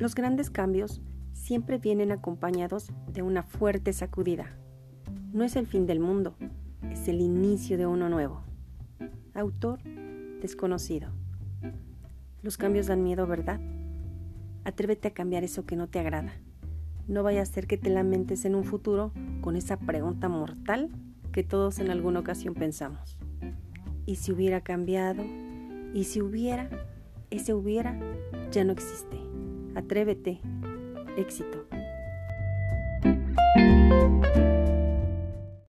Los grandes cambios siempre vienen acompañados de una fuerte sacudida. No es el fin del mundo, es el inicio de uno nuevo. Autor desconocido. Los cambios dan miedo, ¿verdad? Atrévete a cambiar eso que no te agrada. No vaya a ser que te lamentes en un futuro con esa pregunta mortal que todos en alguna ocasión pensamos. ¿Y si hubiera cambiado? ¿Y si hubiera? Ese hubiera ya no existe. Atrévete. Éxito.